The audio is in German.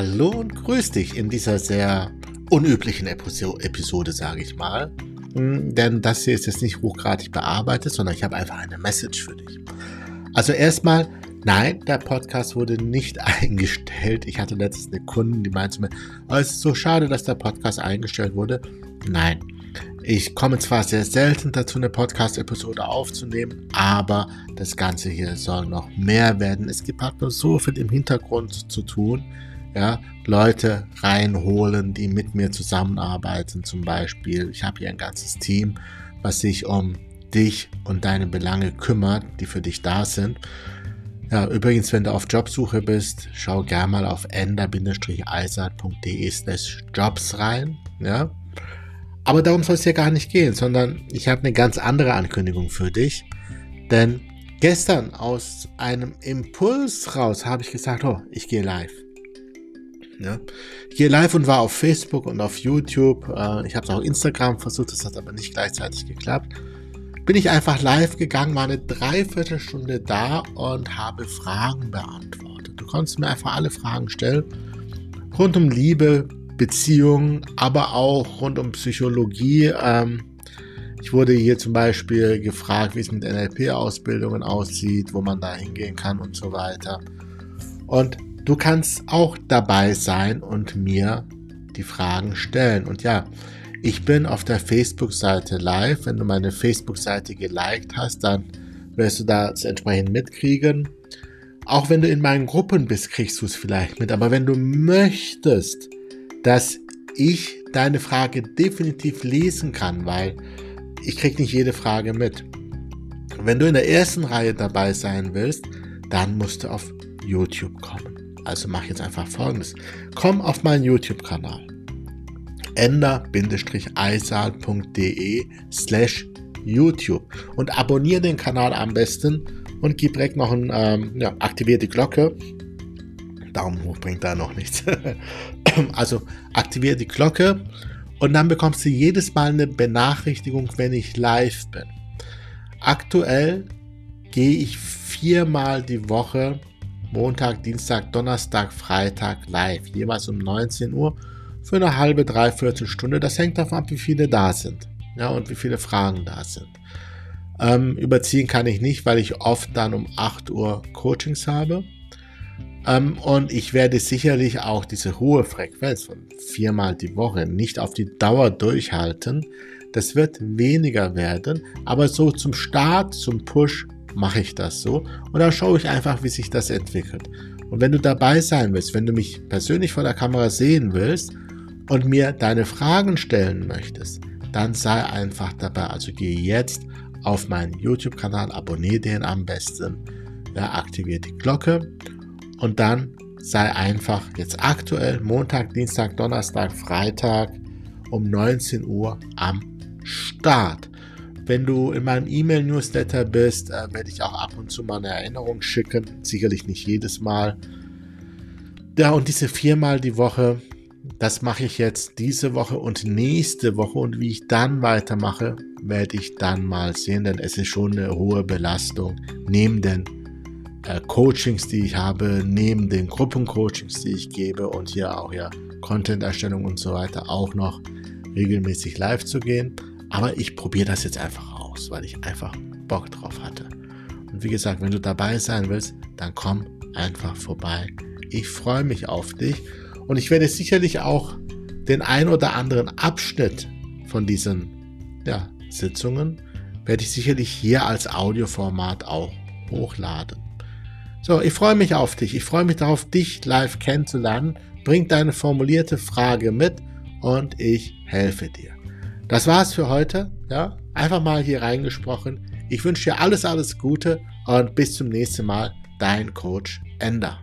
Hallo und grüß dich in dieser sehr unüblichen Episode, sage ich mal. Hm, denn das hier ist jetzt nicht hochgradig bearbeitet, sondern ich habe einfach eine Message für dich. Also erstmal, nein, der Podcast wurde nicht eingestellt. Ich hatte letztens eine Kundin, die meinte mir, oh, es ist so schade, dass der Podcast eingestellt wurde. Nein, ich komme zwar sehr selten dazu, eine Podcast-Episode aufzunehmen, aber das Ganze hier soll noch mehr werden. Es gibt halt nur so viel im Hintergrund zu tun. Ja, Leute reinholen, die mit mir zusammenarbeiten zum Beispiel. Ich habe hier ein ganzes Team, was sich um dich und deine Belange kümmert, die für dich da sind. Ja, übrigens, wenn du auf Jobsuche bist, schau gerne mal auf ender-eisert.de slash jobs rein. Ja, aber darum soll es hier gar nicht gehen, sondern ich habe eine ganz andere Ankündigung für dich. Denn gestern aus einem Impuls raus habe ich gesagt, oh, ich gehe live. Ja. Ich gehe live und war auf Facebook und auf YouTube. Äh, ich habe es auch Instagram versucht, das hat aber nicht gleichzeitig geklappt. Bin ich einfach live gegangen, war eine Dreiviertelstunde da und habe Fragen beantwortet. Du konntest mir einfach alle Fragen stellen. Rund um Liebe, Beziehungen, aber auch rund um Psychologie. Ähm, ich wurde hier zum Beispiel gefragt, wie es mit NLP-Ausbildungen aussieht, wo man da hingehen kann und so weiter. Und du kannst auch dabei sein und mir die Fragen stellen. Und ja, ich bin auf der Facebook-Seite live. Wenn du meine Facebook-Seite geliked hast, dann wirst du das entsprechend mitkriegen. Auch wenn du in meinen Gruppen bist, kriegst du es vielleicht mit. Aber wenn du möchtest, dass ich deine Frage definitiv lesen kann, weil ich kriege nicht jede Frage mit. Wenn du in der ersten Reihe dabei sein willst, dann musst du auf YouTube kommen. Also mach jetzt einfach folgendes. Komm auf meinen YouTube-Kanal. ender-eisal.de slash YouTube und abonniere den Kanal am besten und gib direkt noch ein, ähm, ja, aktiviere die Glocke, Daumen hoch bringt da noch nichts. also aktiviere die Glocke und dann bekommst du jedes Mal eine Benachrichtigung, wenn ich live bin. Aktuell gehe ich viermal die Woche, Montag, Dienstag, Donnerstag, Freitag live, jeweils um 19 Uhr für eine halbe, dreiviertel Stunde. Das hängt davon ab, wie viele da sind ja, und wie viele Fragen da sind. Ähm, überziehen kann ich nicht, weil ich oft dann um 8 Uhr Coachings habe. Ähm, und ich werde sicherlich auch diese hohe Frequenz von viermal die Woche nicht auf die Dauer durchhalten. Das wird weniger werden, aber so zum Start, zum Push mache ich das so und dann schaue ich einfach, wie sich das entwickelt. Und wenn du dabei sein willst, wenn du mich persönlich vor der Kamera sehen willst und mir deine Fragen stellen möchtest, dann sei einfach dabei. Also gehe jetzt auf meinen YouTube-Kanal, abonniere den am besten, ja, aktiviere die Glocke und dann sei einfach jetzt aktuell Montag, Dienstag, Donnerstag, Freitag um 19 Uhr am Start. Wenn du in meinem E-Mail-Newsletter bist, äh, werde ich auch ab und zu mal eine Erinnerung schicken. Sicherlich nicht jedes Mal. Ja, und diese viermal die Woche, das mache ich jetzt diese Woche und nächste Woche. Und wie ich dann weitermache, werde ich dann mal sehen, denn es ist schon eine hohe Belastung neben den äh, Coachings, die ich habe, neben den Gruppencoachings, die ich gebe und hier auch ja Content-Erstellung und so weiter, auch noch regelmäßig live zu gehen. Aber ich probiere das jetzt einfach aus, weil ich einfach Bock drauf hatte. Und wie gesagt, wenn du dabei sein willst, dann komm einfach vorbei. Ich freue mich auf dich und ich werde sicherlich auch den ein oder anderen Abschnitt von diesen ja, Sitzungen werde ich sicherlich hier als Audioformat auch hochladen. So, ich freue mich auf dich. Ich freue mich darauf, dich live kennenzulernen. Bring deine formulierte Frage mit und ich helfe dir. Das war's für heute. Ja, einfach mal hier reingesprochen. Ich wünsche dir alles, alles Gute und bis zum nächsten Mal. Dein Coach Ender.